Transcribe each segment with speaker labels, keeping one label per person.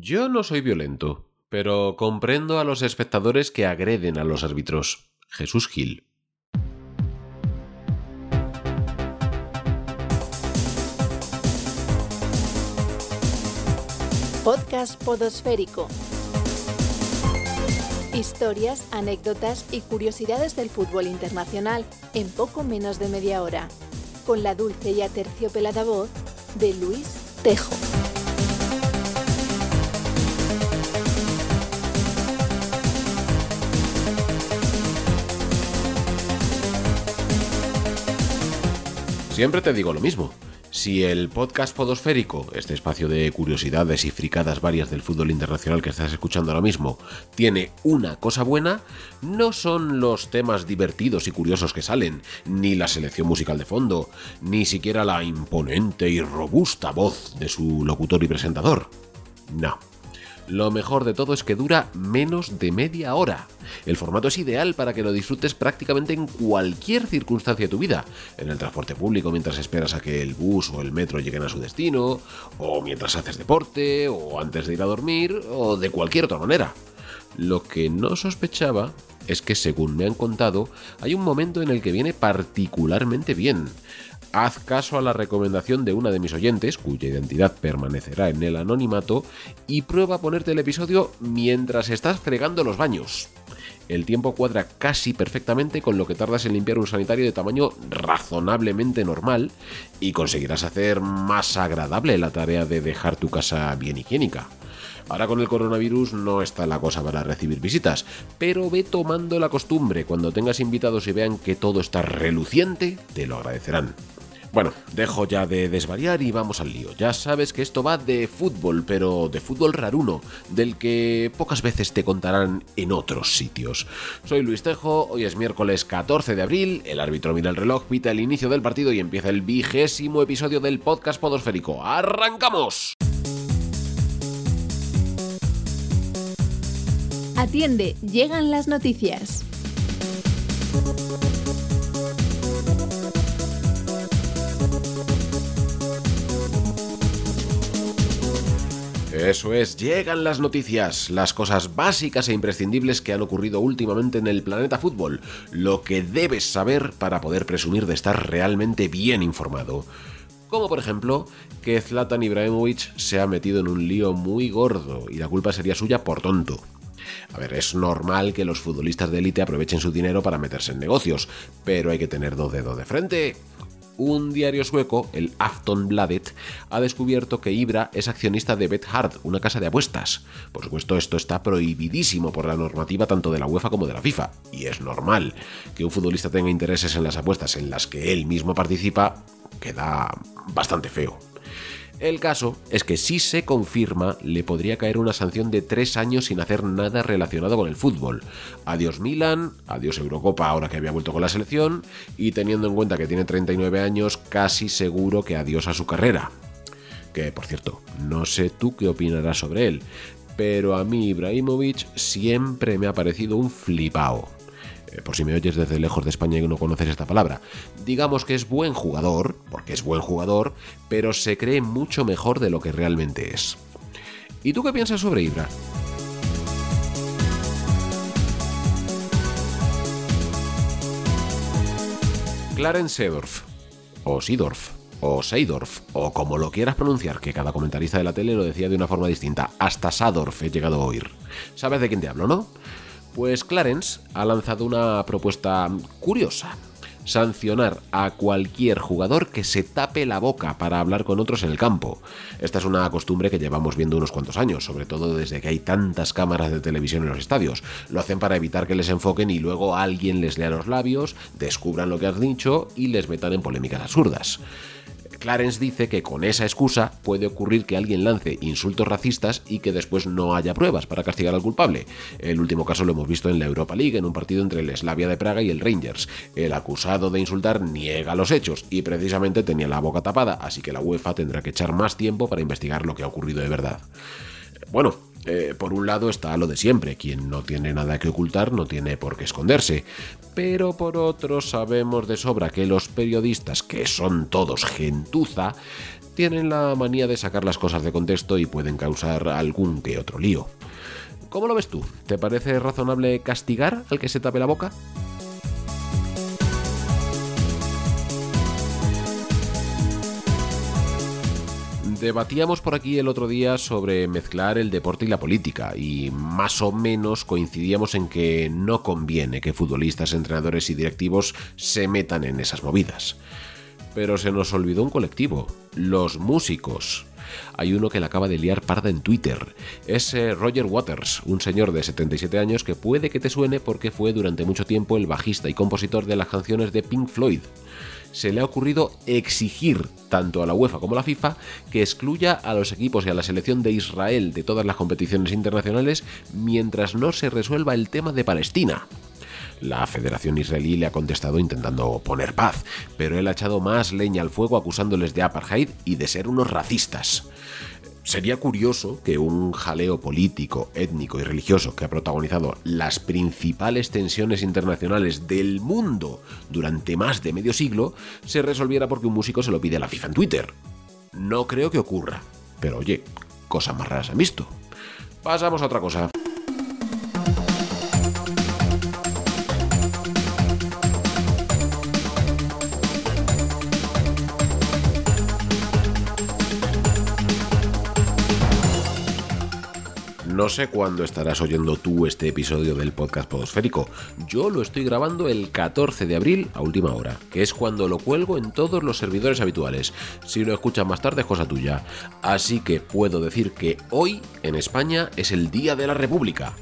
Speaker 1: Yo no soy violento, pero comprendo a los espectadores que agreden a los árbitros. Jesús Gil.
Speaker 2: Podcast Podosférico. Historias, anécdotas y curiosidades del fútbol internacional en poco menos de media hora. Con la dulce y aterciopelada voz de Luis Tejo.
Speaker 1: Siempre te digo lo mismo. Si el podcast podosférico, este espacio de curiosidades y fricadas varias del fútbol internacional que estás escuchando ahora mismo, tiene una cosa buena, no son los temas divertidos y curiosos que salen, ni la selección musical de fondo, ni siquiera la imponente y robusta voz de su locutor y presentador. No. Lo mejor de todo es que dura menos de media hora. El formato es ideal para que lo disfrutes prácticamente en cualquier circunstancia de tu vida, en el transporte público mientras esperas a que el bus o el metro lleguen a su destino, o mientras haces deporte, o antes de ir a dormir, o de cualquier otra manera. Lo que no sospechaba es que, según me han contado, hay un momento en el que viene particularmente bien haz caso a la recomendación de una de mis oyentes, cuya identidad permanecerá en el anonimato, y prueba a ponerte el episodio mientras estás fregando los baños. El tiempo cuadra casi perfectamente con lo que tardas en limpiar un sanitario de tamaño razonablemente normal y conseguirás hacer más agradable la tarea de dejar tu casa bien higiénica. Ahora con el coronavirus no está la cosa para recibir visitas, pero ve tomando la costumbre. Cuando tengas invitados y vean que todo está reluciente, te lo agradecerán. Bueno, dejo ya de desvariar y vamos al lío. Ya sabes que esto va de fútbol, pero de fútbol raruno, del que pocas veces te contarán en otros sitios. Soy Luis Tejo, hoy es miércoles 14 de abril, el árbitro mira el reloj, pita el inicio del partido y empieza el vigésimo episodio del podcast podosférico. ¡Arrancamos!
Speaker 2: Atiende, llegan las noticias.
Speaker 1: Eso es, llegan las noticias, las cosas básicas e imprescindibles que han ocurrido últimamente en el planeta fútbol, lo que debes saber para poder presumir de estar realmente bien informado. Como por ejemplo, que Zlatan Ibrahimovic se ha metido en un lío muy gordo y la culpa sería suya por tonto. A ver, es normal que los futbolistas de élite aprovechen su dinero para meterse en negocios, pero hay que tener dos dedos de frente un diario sueco, el Aftonbladet, ha descubierto que Ibra es accionista de Bethard, una casa de apuestas. Por supuesto, esto está prohibidísimo por la normativa tanto de la UEFA como de la FIFA, y es normal que un futbolista tenga intereses en las apuestas en las que él mismo participa, queda bastante feo. El caso es que si se confirma, le podría caer una sanción de tres años sin hacer nada relacionado con el fútbol. Adiós Milan, adiós Eurocopa ahora que había vuelto con la selección, y teniendo en cuenta que tiene 39 años, casi seguro que adiós a su carrera. Que, por cierto, no sé tú qué opinarás sobre él, pero a mí Ibrahimovic siempre me ha parecido un flipao. Eh, por si me oyes desde lejos de España y no conoces esta palabra. Digamos que es buen jugador, porque es buen jugador, pero se cree mucho mejor de lo que realmente es. ¿Y tú qué piensas sobre Ibra? Clarence Seedorf, o Seedorf, o Seidorf, o como lo quieras pronunciar, que cada comentarista de la tele lo decía de una forma distinta. Hasta Sadorf he llegado a oír. ¿Sabes de quién te hablo, no? Pues Clarence ha lanzado una propuesta curiosa. Sancionar a cualquier jugador que se tape la boca para hablar con otros en el campo. Esta es una costumbre que llevamos viendo unos cuantos años, sobre todo desde que hay tantas cámaras de televisión en los estadios. Lo hacen para evitar que les enfoquen y luego alguien les lea los labios, descubran lo que has dicho y les metan en polémicas absurdas. Clarence dice que con esa excusa puede ocurrir que alguien lance insultos racistas y que después no haya pruebas para castigar al culpable. El último caso lo hemos visto en la Europa League, en un partido entre el Slavia de Praga y el Rangers. El acusado de insultar niega los hechos y precisamente tenía la boca tapada, así que la UEFA tendrá que echar más tiempo para investigar lo que ha ocurrido de verdad. Bueno, eh, por un lado está lo de siempre, quien no tiene nada que ocultar no tiene por qué esconderse, pero por otro sabemos de sobra que los periodistas, que son todos gentuza, tienen la manía de sacar las cosas de contexto y pueden causar algún que otro lío. ¿Cómo lo ves tú? ¿Te parece razonable castigar al que se tape la boca? Debatíamos por aquí el otro día sobre mezclar el deporte y la política y más o menos coincidíamos en que no conviene que futbolistas, entrenadores y directivos se metan en esas movidas. Pero se nos olvidó un colectivo, los músicos. Hay uno que la acaba de liar parda en Twitter. Es eh, Roger Waters, un señor de 77 años que puede que te suene porque fue durante mucho tiempo el bajista y compositor de las canciones de Pink Floyd se le ha ocurrido exigir tanto a la UEFA como a la FIFA que excluya a los equipos y a la selección de Israel de todas las competiciones internacionales mientras no se resuelva el tema de Palestina. La Federación Israelí le ha contestado intentando poner paz, pero él ha echado más leña al fuego acusándoles de apartheid y de ser unos racistas. Sería curioso que un jaleo político, étnico y religioso que ha protagonizado las principales tensiones internacionales del mundo durante más de medio siglo se resolviera porque un músico se lo pide a la FIFA en Twitter. No creo que ocurra, pero oye, cosas más raras han visto. Pasamos a otra cosa. No sé cuándo estarás oyendo tú este episodio del podcast Podosférico. Yo lo estoy grabando el 14 de abril a última hora, que es cuando lo cuelgo en todos los servidores habituales. Si lo escuchas más tarde es cosa tuya. Así que puedo decir que hoy en España es el Día de la República.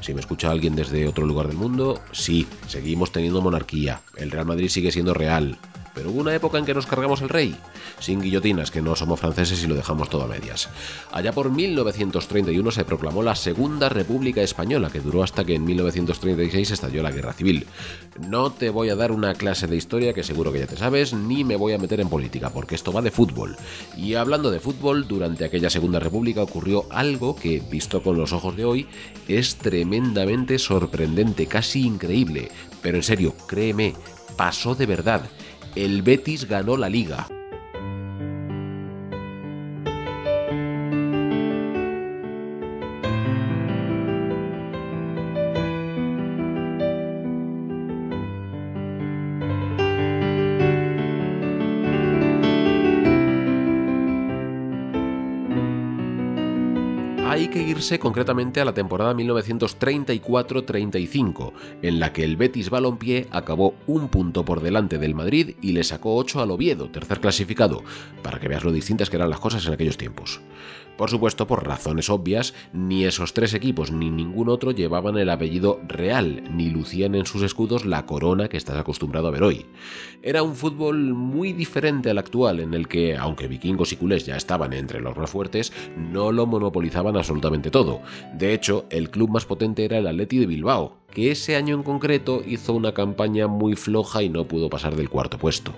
Speaker 1: Si me escucha alguien desde otro lugar del mundo, sí, seguimos teniendo monarquía. El Real Madrid sigue siendo real pero hubo una época en que nos cargamos el rey, sin guillotinas, que no somos franceses y lo dejamos todo a medias. Allá por 1931 se proclamó la Segunda República Española, que duró hasta que en 1936 estalló la Guerra Civil. No te voy a dar una clase de historia que seguro que ya te sabes, ni me voy a meter en política, porque esto va de fútbol. Y hablando de fútbol, durante aquella Segunda República ocurrió algo que, visto con los ojos de hoy, es tremendamente sorprendente, casi increíble. Pero en serio, créeme, pasó de verdad el Betis ganó la liga. Que irse concretamente a la temporada 1934-35, en la que el Betis Balompié acabó un punto por delante del Madrid y le sacó 8 al Oviedo, tercer clasificado, para que veas lo distintas que eran las cosas en aquellos tiempos. Por supuesto, por razones obvias, ni esos tres equipos ni ningún otro llevaban el apellido real, ni lucían en sus escudos la corona que estás acostumbrado a ver hoy. Era un fútbol muy diferente al actual, en el que, aunque vikingos y culés ya estaban entre los más fuertes, no lo monopolizaban absolutamente todo. De hecho, el club más potente era el Atleti de Bilbao, que ese año en concreto hizo una campaña muy floja y no pudo pasar del cuarto puesto.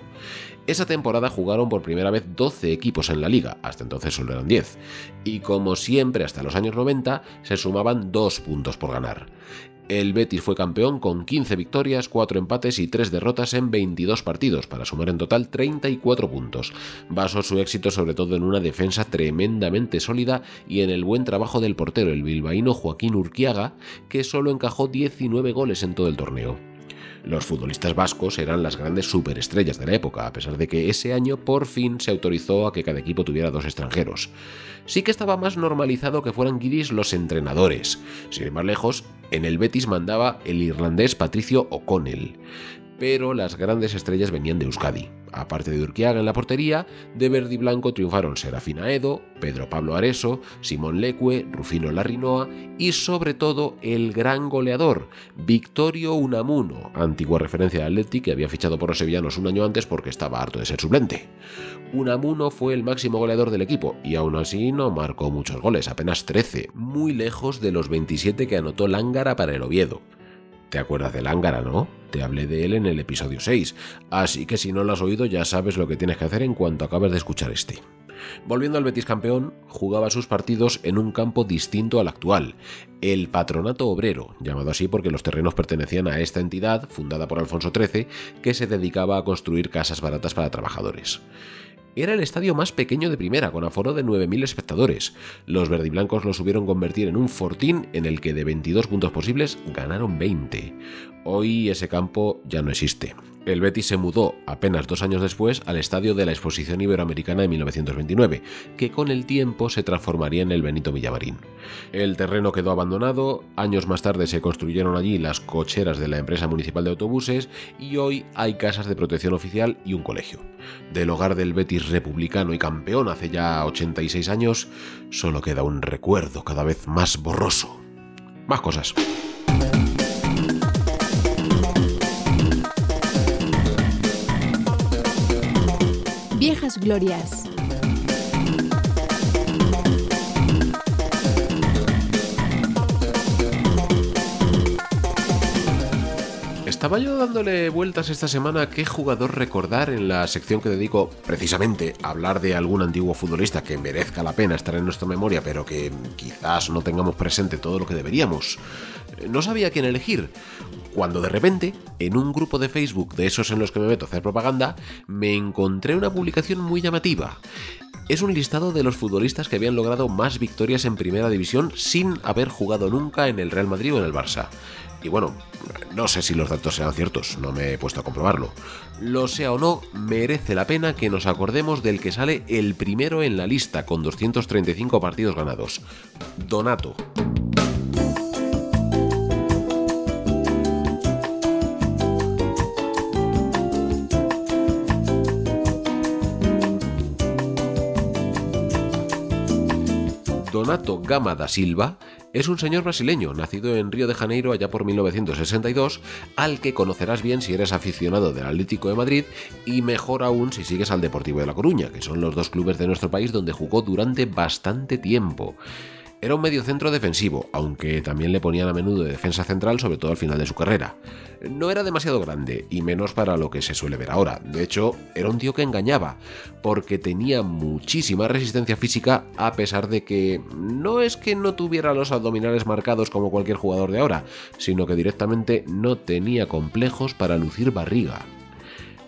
Speaker 1: Esa temporada jugaron por primera vez 12 equipos en la liga, hasta entonces solo eran 10, y como siempre hasta los años 90 se sumaban 2 puntos por ganar. El Betis fue campeón con 15 victorias, 4 empates y 3 derrotas en 22 partidos, para sumar en total 34 puntos. Basó su éxito sobre todo en una defensa tremendamente sólida y en el buen trabajo del portero, el bilbaíno Joaquín Urquiaga, que solo encajó 19 goles en todo el torneo. Los futbolistas vascos eran las grandes superestrellas de la época, a pesar de que ese año por fin se autorizó a que cada equipo tuviera dos extranjeros. Sí que estaba más normalizado que fueran guiris los entrenadores. Sin ir más lejos, en el Betis mandaba el irlandés Patricio O'Connell pero las grandes estrellas venían de Euskadi. Aparte de Urquiaga en la portería, de verde y blanco triunfaron Serafina Edo, Pedro Pablo Areso, Simón Leque, Rufino Larrinoa y sobre todo el gran goleador, Victorio Unamuno, antigua referencia de Atleti que había fichado por los sevillanos un año antes porque estaba harto de ser suplente. Unamuno fue el máximo goleador del equipo y aún así no marcó muchos goles, apenas 13, muy lejos de los 27 que anotó Lángara para el Oviedo. Te acuerdas de Lángara, ¿no? Te hablé de él en el episodio 6, así que si no lo has oído ya sabes lo que tienes que hacer en cuanto acabes de escuchar este. Volviendo al Betis campeón, jugaba sus partidos en un campo distinto al actual, el Patronato Obrero, llamado así porque los terrenos pertenecían a esta entidad, fundada por Alfonso XIII, que se dedicaba a construir casas baratas para trabajadores. Era el estadio más pequeño de primera, con aforo de 9.000 espectadores. Los verdiblancos lo subieron convertir en un fortín en el que de 22 puntos posibles ganaron 20. Hoy ese campo ya no existe el Betis se mudó apenas dos años después al estadio de la Exposición Iberoamericana de 1929, que con el tiempo se transformaría en el Benito Villamarín. El terreno quedó abandonado, años más tarde se construyeron allí las cocheras de la empresa municipal de autobuses y hoy hay casas de protección oficial y un colegio. Del hogar del Betis republicano y campeón hace ya 86 años, solo queda un recuerdo cada vez más borroso. Más cosas.
Speaker 2: Glorias.
Speaker 1: Estaba yo dándole vueltas esta semana a qué jugador recordar en la sección que dedico precisamente a hablar de algún antiguo futbolista que merezca la pena estar en nuestra memoria, pero que quizás no tengamos presente todo lo que deberíamos. No sabía quién elegir, cuando de repente, en un grupo de Facebook de esos en los que me meto a hacer propaganda, me encontré una publicación muy llamativa. Es un listado de los futbolistas que habían logrado más victorias en primera división sin haber jugado nunca en el Real Madrid o en el Barça. Y bueno, no sé si los datos sean ciertos, no me he puesto a comprobarlo. Lo sea o no, merece la pena que nos acordemos del que sale el primero en la lista con 235 partidos ganados. Donato. Donato Gama da Silva es un señor brasileño, nacido en Río de Janeiro allá por 1962, al que conocerás bien si eres aficionado del Atlético de Madrid y mejor aún si sigues al Deportivo de La Coruña, que son los dos clubes de nuestro país donde jugó durante bastante tiempo. Era un mediocentro defensivo, aunque también le ponían a menudo de defensa central, sobre todo al final de su carrera. No era demasiado grande, y menos para lo que se suele ver ahora. De hecho, era un tío que engañaba, porque tenía muchísima resistencia física, a pesar de que no es que no tuviera los abdominales marcados como cualquier jugador de ahora, sino que directamente no tenía complejos para lucir barriga.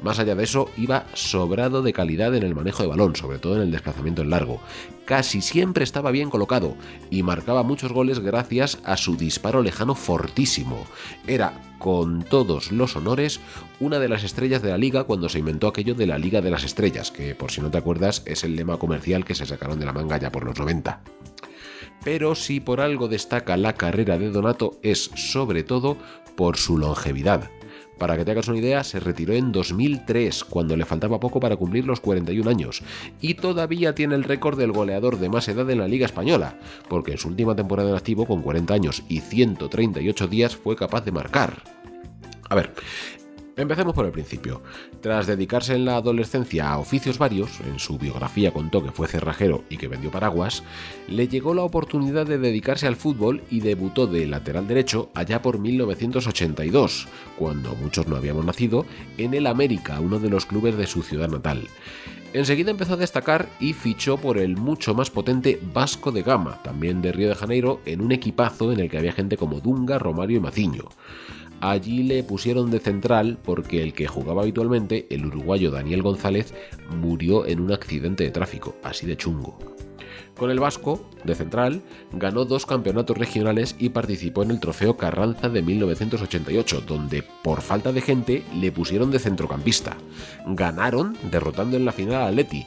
Speaker 1: Más allá de eso, iba sobrado de calidad en el manejo de balón, sobre todo en el desplazamiento en largo. Casi siempre estaba bien colocado y marcaba muchos goles gracias a su disparo lejano fortísimo. Era, con todos los honores, una de las estrellas de la liga cuando se inventó aquello de la Liga de las Estrellas, que por si no te acuerdas es el lema comercial que se sacaron de la manga ya por los 90 pero si por algo destaca la carrera de Donato es sobre todo por su longevidad. Para que te hagas una idea, se retiró en 2003, cuando le faltaba poco para cumplir los 41 años, y todavía tiene el récord del goleador de más edad en la Liga Española, porque en su última temporada en activo, con 40 años y 138 días, fue capaz de marcar. A ver, Empecemos por el principio. Tras dedicarse en la adolescencia a oficios varios, en su biografía contó que fue cerrajero y que vendió paraguas, le llegó la oportunidad de dedicarse al fútbol y debutó de lateral derecho allá por 1982, cuando muchos no habíamos nacido, en el América, uno de los clubes de su ciudad natal. Enseguida empezó a destacar y fichó por el mucho más potente Vasco de Gama, también de Río de Janeiro, en un equipazo en el que había gente como Dunga, Romario y Maciño. Allí le pusieron de central porque el que jugaba habitualmente, el uruguayo Daniel González, murió en un accidente de tráfico, así de chungo. Con el Vasco, de central, ganó dos campeonatos regionales y participó en el Trofeo Carranza de 1988, donde por falta de gente le pusieron de centrocampista. Ganaron derrotando en la final a Leti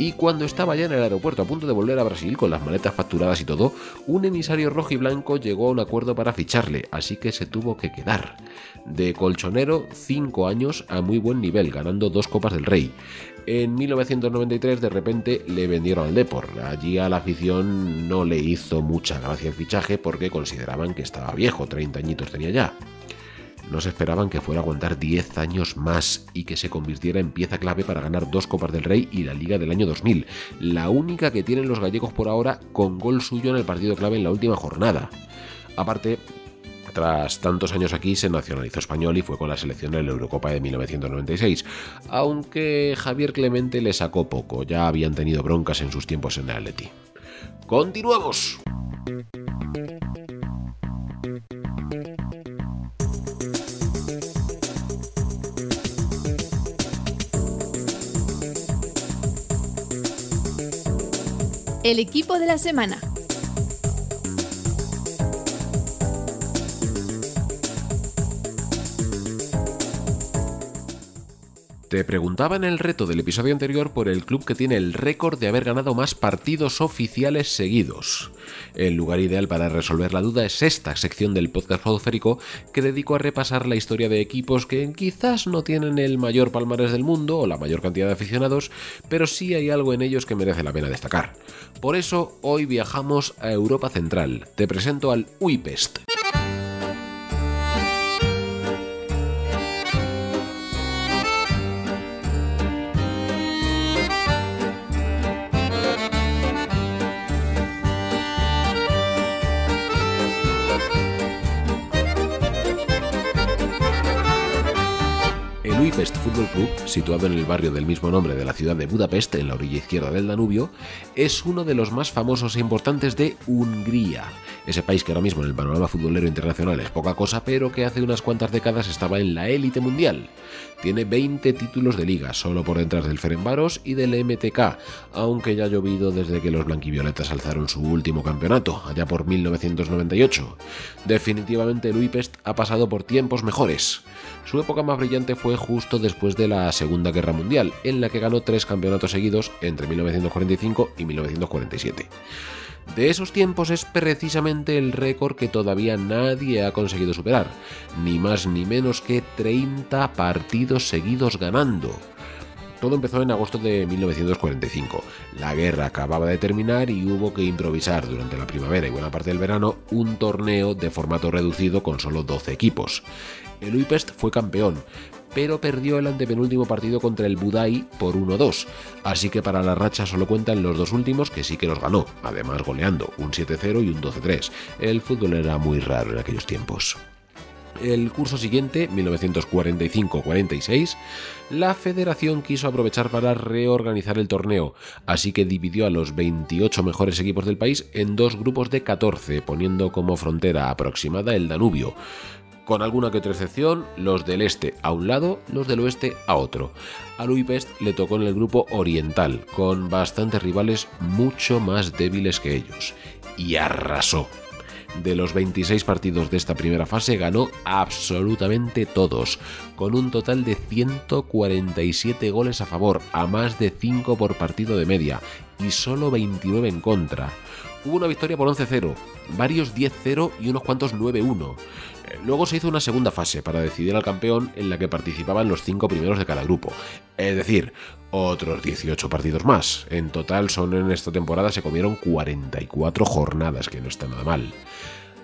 Speaker 1: y cuando estaba ya en el aeropuerto a punto de volver a Brasil con las maletas facturadas y todo, un emisario rojo y blanco llegó a un acuerdo para ficharle, así que se tuvo que quedar. De colchonero, 5 años a muy buen nivel, ganando dos Copas del Rey. En 1993 de repente le vendieron al Depor. Allí a la afición no le hizo mucha gracia el fichaje porque consideraban que estaba viejo, 30 añitos tenía ya. No se esperaban que fuera a aguantar 10 años más y que se convirtiera en pieza clave para ganar dos Copas del Rey y la Liga del año 2000, la única que tienen los gallegos por ahora con gol suyo en el partido clave en la última jornada. Aparte, tras tantos años aquí se nacionalizó español y fue con la selección en la Eurocopa de 1996, aunque Javier Clemente le sacó poco, ya habían tenido broncas en sus tiempos en el Atleti. ¡Continuamos!
Speaker 2: el equipo de la semana.
Speaker 1: Te preguntaba en el reto del episodio anterior por el club que tiene el récord de haber ganado más partidos oficiales seguidos. El lugar ideal para resolver la duda es esta sección del podcast podosférico que dedico a repasar la historia de equipos que quizás no tienen el mayor palmarés del mundo o la mayor cantidad de aficionados, pero sí hay algo en ellos que merece la pena destacar. Por eso hoy viajamos a Europa Central. Te presento al Uipest. Budapest Fútbol Club, situado en el barrio del mismo nombre de la ciudad de Budapest, en la orilla izquierda del Danubio, es uno de los más famosos e importantes de Hungría, ese país que ahora mismo en el panorama futbolero internacional es poca cosa, pero que hace unas cuantas décadas estaba en la élite mundial. Tiene 20 títulos de liga, solo por detrás del Ferenbaros y del MTK, aunque ya ha llovido desde que los blanquivioletas alzaron su último campeonato, allá por 1998. Definitivamente el Uipest ha pasado por tiempos mejores. Su época más brillante fue justo después de la Segunda Guerra Mundial, en la que ganó tres campeonatos seguidos entre 1945 y 1947 de esos tiempos es precisamente el récord que todavía nadie ha conseguido superar, ni más ni menos que 30 partidos seguidos ganando. Todo empezó en agosto de 1945. La guerra acababa de terminar y hubo que improvisar durante la primavera y buena parte del verano un torneo de formato reducido con solo 12 equipos. El Uipest fue campeón, pero perdió el antepenúltimo partido contra el Budai por 1-2, así que para la racha solo cuentan los dos últimos que sí que los ganó, además goleando un 7-0 y un 12-3. El fútbol era muy raro en aquellos tiempos. El curso siguiente, 1945-46, la federación quiso aprovechar para reorganizar el torneo, así que dividió a los 28 mejores equipos del país en dos grupos de 14, poniendo como frontera aproximada el Danubio con alguna que otra excepción, los del este a un lado, los del oeste a otro. A Luipest le tocó en el grupo oriental, con bastantes rivales mucho más débiles que ellos, y arrasó. De los 26 partidos de esta primera fase ganó absolutamente todos, con un total de 147 goles a favor, a más de 5 por partido de media, y solo 29 en contra. Hubo una victoria por 11-0, varios 10-0 y unos cuantos 9-1. Luego se hizo una segunda fase para decidir al campeón en la que participaban los cinco primeros de cada grupo. Es decir, otros 18 partidos más. En total son en esta temporada se comieron 44 jornadas, que no está nada mal.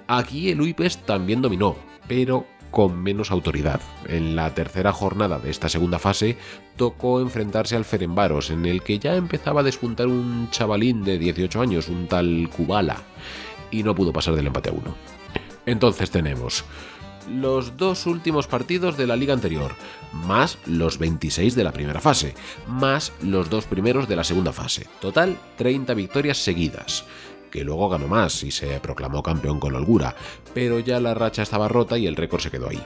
Speaker 1: Aquí el Uipes también dominó, pero con menos autoridad. En la tercera jornada de esta segunda fase tocó enfrentarse al Ferenbaros, en el que ya empezaba a despuntar un chavalín de 18 años, un tal Kubala, y no pudo pasar del empate a uno. Entonces tenemos los dos últimos partidos de la liga anterior, más los 26 de la primera fase, más los dos primeros de la segunda fase. Total, 30 victorias seguidas que luego ganó más y se proclamó campeón con holgura, pero ya la racha estaba rota y el récord se quedó ahí.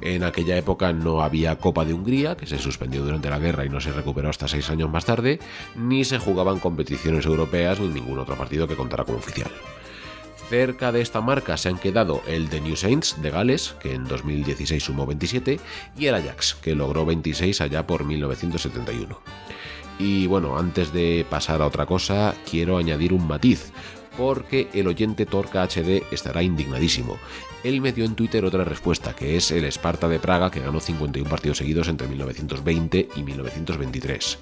Speaker 1: En aquella época no había Copa de Hungría, que se suspendió durante la guerra y no se recuperó hasta seis años más tarde, ni se jugaban competiciones europeas ni ningún otro partido que contara como oficial. Cerca de esta marca se han quedado el de New Saints de Gales, que en 2016 sumó 27, y el Ajax, que logró 26 allá por 1971. Y bueno, antes de pasar a otra cosa, quiero añadir un matiz, porque el oyente Torca HD estará indignadísimo. Él me dio en Twitter otra respuesta, que es el Esparta de Praga, que ganó 51 partidos seguidos entre 1920 y 1923.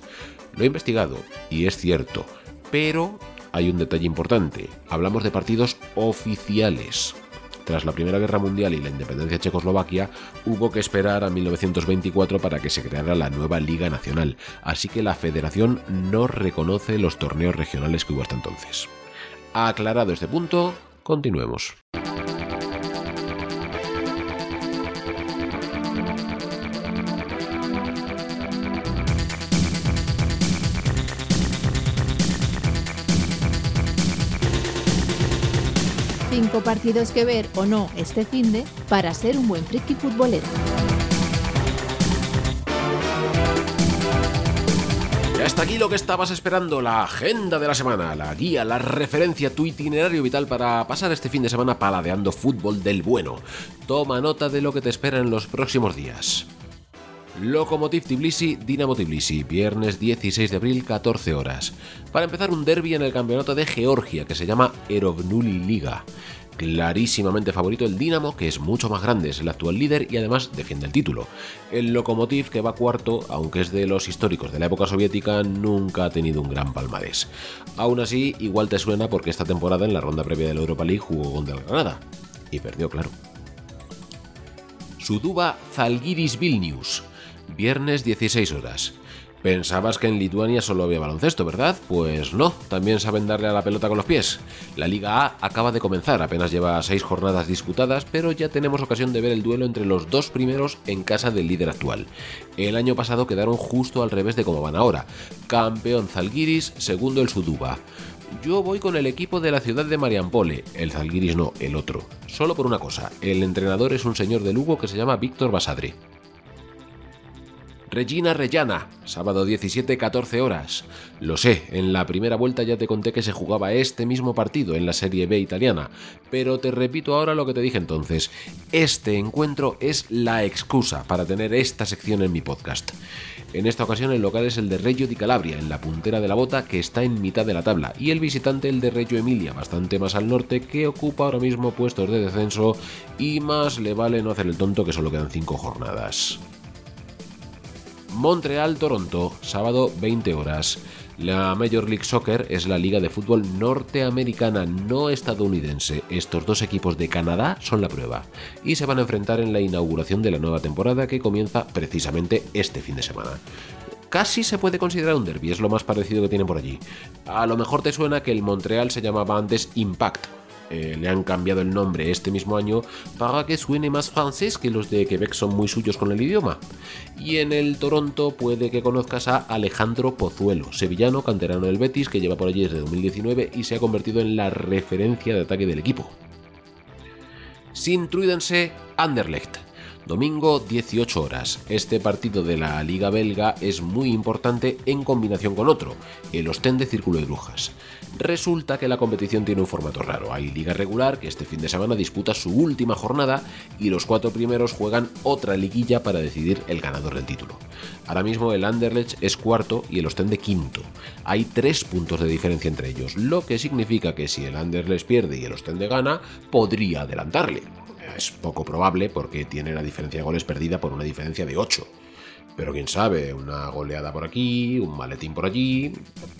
Speaker 1: Lo he investigado, y es cierto, pero hay un detalle importante. Hablamos de partidos oficiales. Tras la Primera Guerra Mundial y la independencia de Checoslovaquia, hubo que esperar a 1924 para que se creara la nueva Liga Nacional, así que la federación no reconoce los torneos regionales que hubo hasta entonces. Aclarado este punto, continuemos.
Speaker 2: Cinco partidos que ver o no este finde para ser un buen friki futbolero.
Speaker 1: hasta aquí lo que estabas esperando, la agenda de la semana, la guía, la referencia, tu itinerario vital para pasar este fin de semana paladeando fútbol del bueno. Toma nota de lo que te espera en los próximos días. Lokomotiv Tbilisi, Dinamo Tbilisi, viernes 16 de abril, 14 horas. Para empezar un derby en el campeonato de Georgia que se llama Erovnuli Liga clarísimamente favorito el Dinamo, que es mucho más grande, es el actual líder y además defiende el título. El Lokomotiv, que va cuarto, aunque es de los históricos de la época soviética, nunca ha tenido un gran palmarés. Aún así, igual te suena porque esta temporada en la ronda previa de la Europa League jugó con el Granada. Y perdió, claro. Suduba Zalgiris Vilnius, viernes 16 horas. Pensabas que en Lituania solo había baloncesto, ¿verdad? Pues no, también saben darle a la pelota con los pies. La Liga A acaba de comenzar, apenas lleva seis jornadas disputadas, pero ya tenemos ocasión de ver el duelo entre los dos primeros en casa del líder actual. El año pasado quedaron justo al revés de cómo van ahora. Campeón Zalgiris, segundo el Suduba. Yo voy con el equipo de la ciudad de Mariampole, el Zalgiris no, el otro. Solo por una cosa, el entrenador es un señor de Lugo que se llama Víctor Basadre. Regina Rellana, sábado 17-14 horas. Lo sé, en la primera vuelta ya te conté que se jugaba este mismo partido en la Serie B italiana, pero te repito ahora lo que te dije entonces. Este encuentro es la excusa para tener esta sección en mi podcast. En esta ocasión el local es el de Reggio di Calabria, en la puntera de la bota que está en mitad de la tabla, y el visitante el de Reggio Emilia, bastante más al norte, que ocupa ahora mismo puestos de descenso y más le vale no hacer el tonto que solo quedan 5 jornadas. Montreal-Toronto, sábado 20 horas. La Major League Soccer es la liga de fútbol norteamericana, no estadounidense. Estos dos equipos de Canadá son la prueba y se van a enfrentar en la inauguración de la nueva temporada que comienza precisamente este fin de semana casi se puede considerar un derby, es lo más parecido que tienen por allí. A lo mejor te suena que el Montreal se llamaba antes Impact, eh, le han cambiado el nombre este mismo año para que suene más francés que los de Quebec son muy suyos con el idioma. Y en el Toronto puede que conozcas a Alejandro Pozuelo, sevillano, canterano del Betis, que lleva por allí desde 2019 y se ha convertido en la referencia de ataque del equipo. Sin Truidense, Anderlecht. Domingo 18 horas. Este partido de la Liga Belga es muy importante en combinación con otro, el Ostende Círculo de Brujas. Resulta que la competición tiene un formato raro. Hay liga regular que este fin de semana disputa su última jornada y los cuatro primeros juegan otra liguilla para decidir el ganador del título. Ahora mismo el Anderlecht es cuarto y el Ostende quinto. Hay tres puntos de diferencia entre ellos, lo que significa que si el Anderlecht pierde y el Ostende gana, podría adelantarle es poco probable porque tiene la diferencia de goles perdida por una diferencia de 8. Pero quién sabe, una goleada por aquí, un maletín por allí,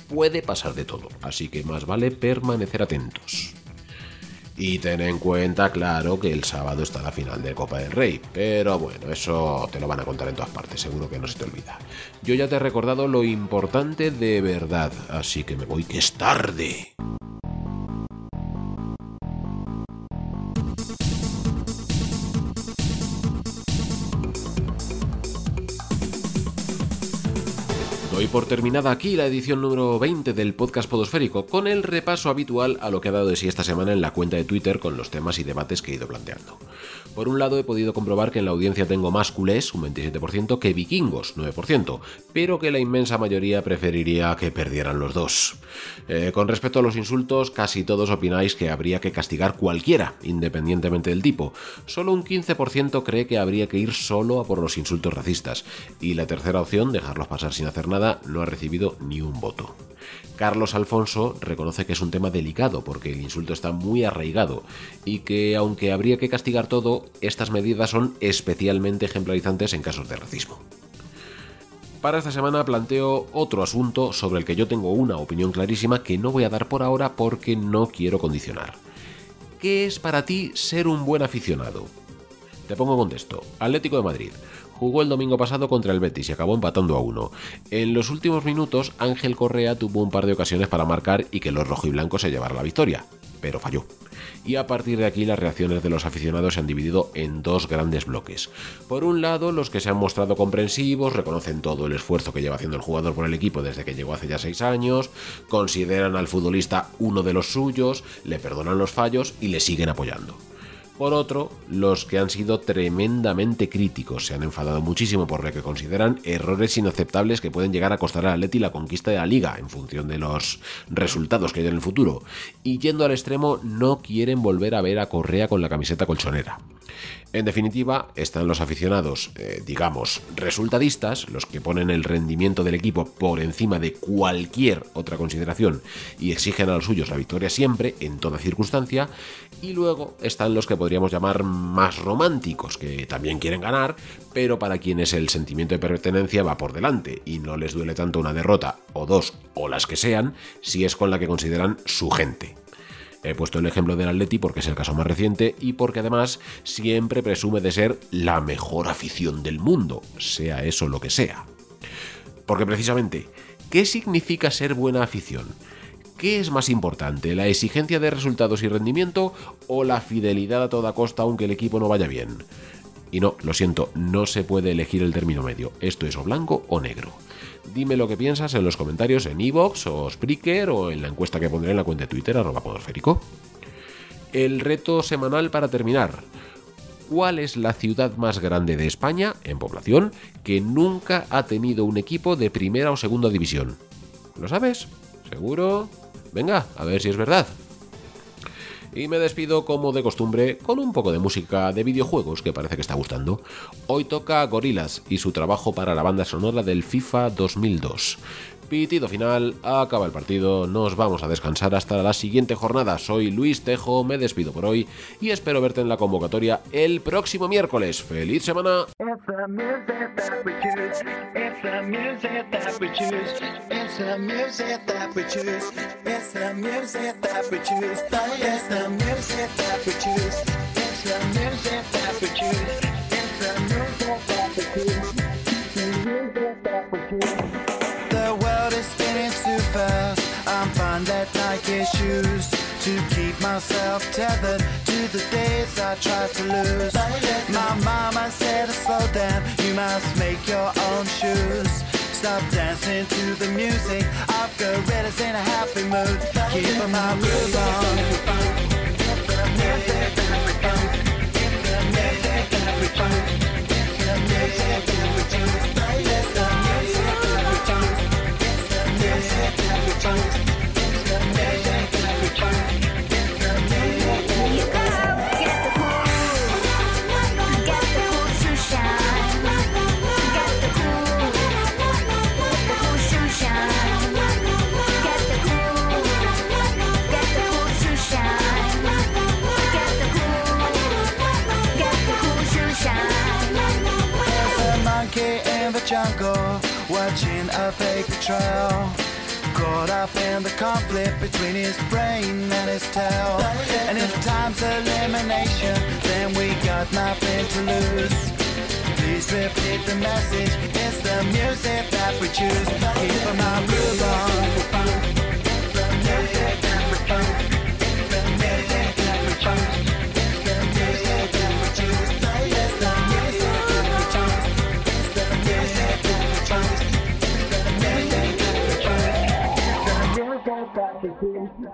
Speaker 1: puede pasar de todo, así que más vale permanecer atentos. Y ten en cuenta, claro, que el sábado está la final de Copa del Rey, pero bueno, eso te lo van a contar en todas partes, seguro que no se te olvida. Yo ya te he recordado lo importante de verdad, así que me voy que es tarde. Doy por terminada aquí la edición número 20 del podcast Podosférico, con el repaso habitual a lo que ha dado de sí esta semana en la cuenta de Twitter con los temas y debates que he ido planteando. Por un lado he podido comprobar que en la audiencia tengo más culés, un 27%, que vikingos, 9%, pero que la inmensa mayoría preferiría que perdieran los dos. Eh, con respecto a los insultos, casi todos opináis que habría que castigar cualquiera, independientemente del tipo. Solo un 15% cree que habría que ir solo a por los insultos racistas, y la tercera opción, dejarlos pasar sin hacer nada, no ha recibido ni un voto. Carlos Alfonso reconoce que es un tema delicado porque el insulto está muy arraigado y que aunque habría que castigar todo, estas medidas son especialmente ejemplarizantes en casos de racismo. Para esta semana planteo otro asunto sobre el que yo tengo una opinión clarísima que no voy a dar por ahora porque no quiero condicionar. ¿Qué es para ti ser un buen aficionado? Te pongo contexto. Atlético de Madrid jugó el domingo pasado contra el Betis y acabó empatando a uno. En los últimos minutos, Ángel Correa tuvo un par de ocasiones para marcar y que los rojiblancos se llevaran la victoria, pero falló. Y a partir de aquí las reacciones de los aficionados se han dividido en dos grandes bloques. Por un lado, los que se han mostrado comprensivos, reconocen todo el esfuerzo que lleva haciendo el jugador por el equipo desde que llegó hace ya seis años, consideran al futbolista uno de los suyos, le perdonan los fallos y le siguen apoyando. Por otro, los que han sido tremendamente críticos se han enfadado muchísimo por lo que consideran errores inaceptables que pueden llegar a costar al Atleti la conquista de la liga en función de los resultados que hay en el futuro. Y yendo al extremo, no quieren volver a ver a Correa con la camiseta colchonera. En definitiva, están los aficionados, eh, digamos, resultadistas, los que ponen el rendimiento del equipo por encima de cualquier otra consideración y exigen a los suyos la victoria siempre, en toda circunstancia, y luego están los que podríamos llamar más románticos, que también quieren ganar, pero para quienes el sentimiento de pertenencia va por delante y no les duele tanto una derrota, o dos, o las que sean, si es con la que consideran su gente. He puesto el ejemplo del Atleti porque es el caso más reciente y porque además siempre presume de ser la mejor afición del mundo, sea eso lo que sea. Porque precisamente, ¿qué significa ser buena afición? ¿Qué es más importante, la exigencia de resultados y rendimiento o la fidelidad a toda costa aunque el equipo no vaya bien? Y no, lo siento, no se puede elegir el término medio. Esto es o blanco o negro. Dime lo que piensas en los comentarios en iVoox o Spreaker o en la encuesta que pondré en la cuenta de Twitter, arroba podosférico. El reto semanal para terminar. ¿Cuál es la ciudad más grande de España, en población, que nunca ha tenido un equipo de primera o segunda división? ¿Lo sabes? ¿Seguro? Venga, a ver si es verdad. Y me despido como de costumbre con un poco de música de videojuegos que parece que está gustando. Hoy toca Gorillaz y su trabajo para la banda sonora del FIFA 2002. Pitido final, acaba el partido, nos vamos a descansar hasta la siguiente jornada. Soy Luis Tejo, me despido por hoy y espero verte en la convocatoria el próximo miércoles. ¡Feliz semana!
Speaker 3: Myself tethered to the days I tried to lose. My mama said, slow down, you must make your own shoes. Stop dancing to the music. I've got gorillas in a happy mood. Keep my groove on. Yeah.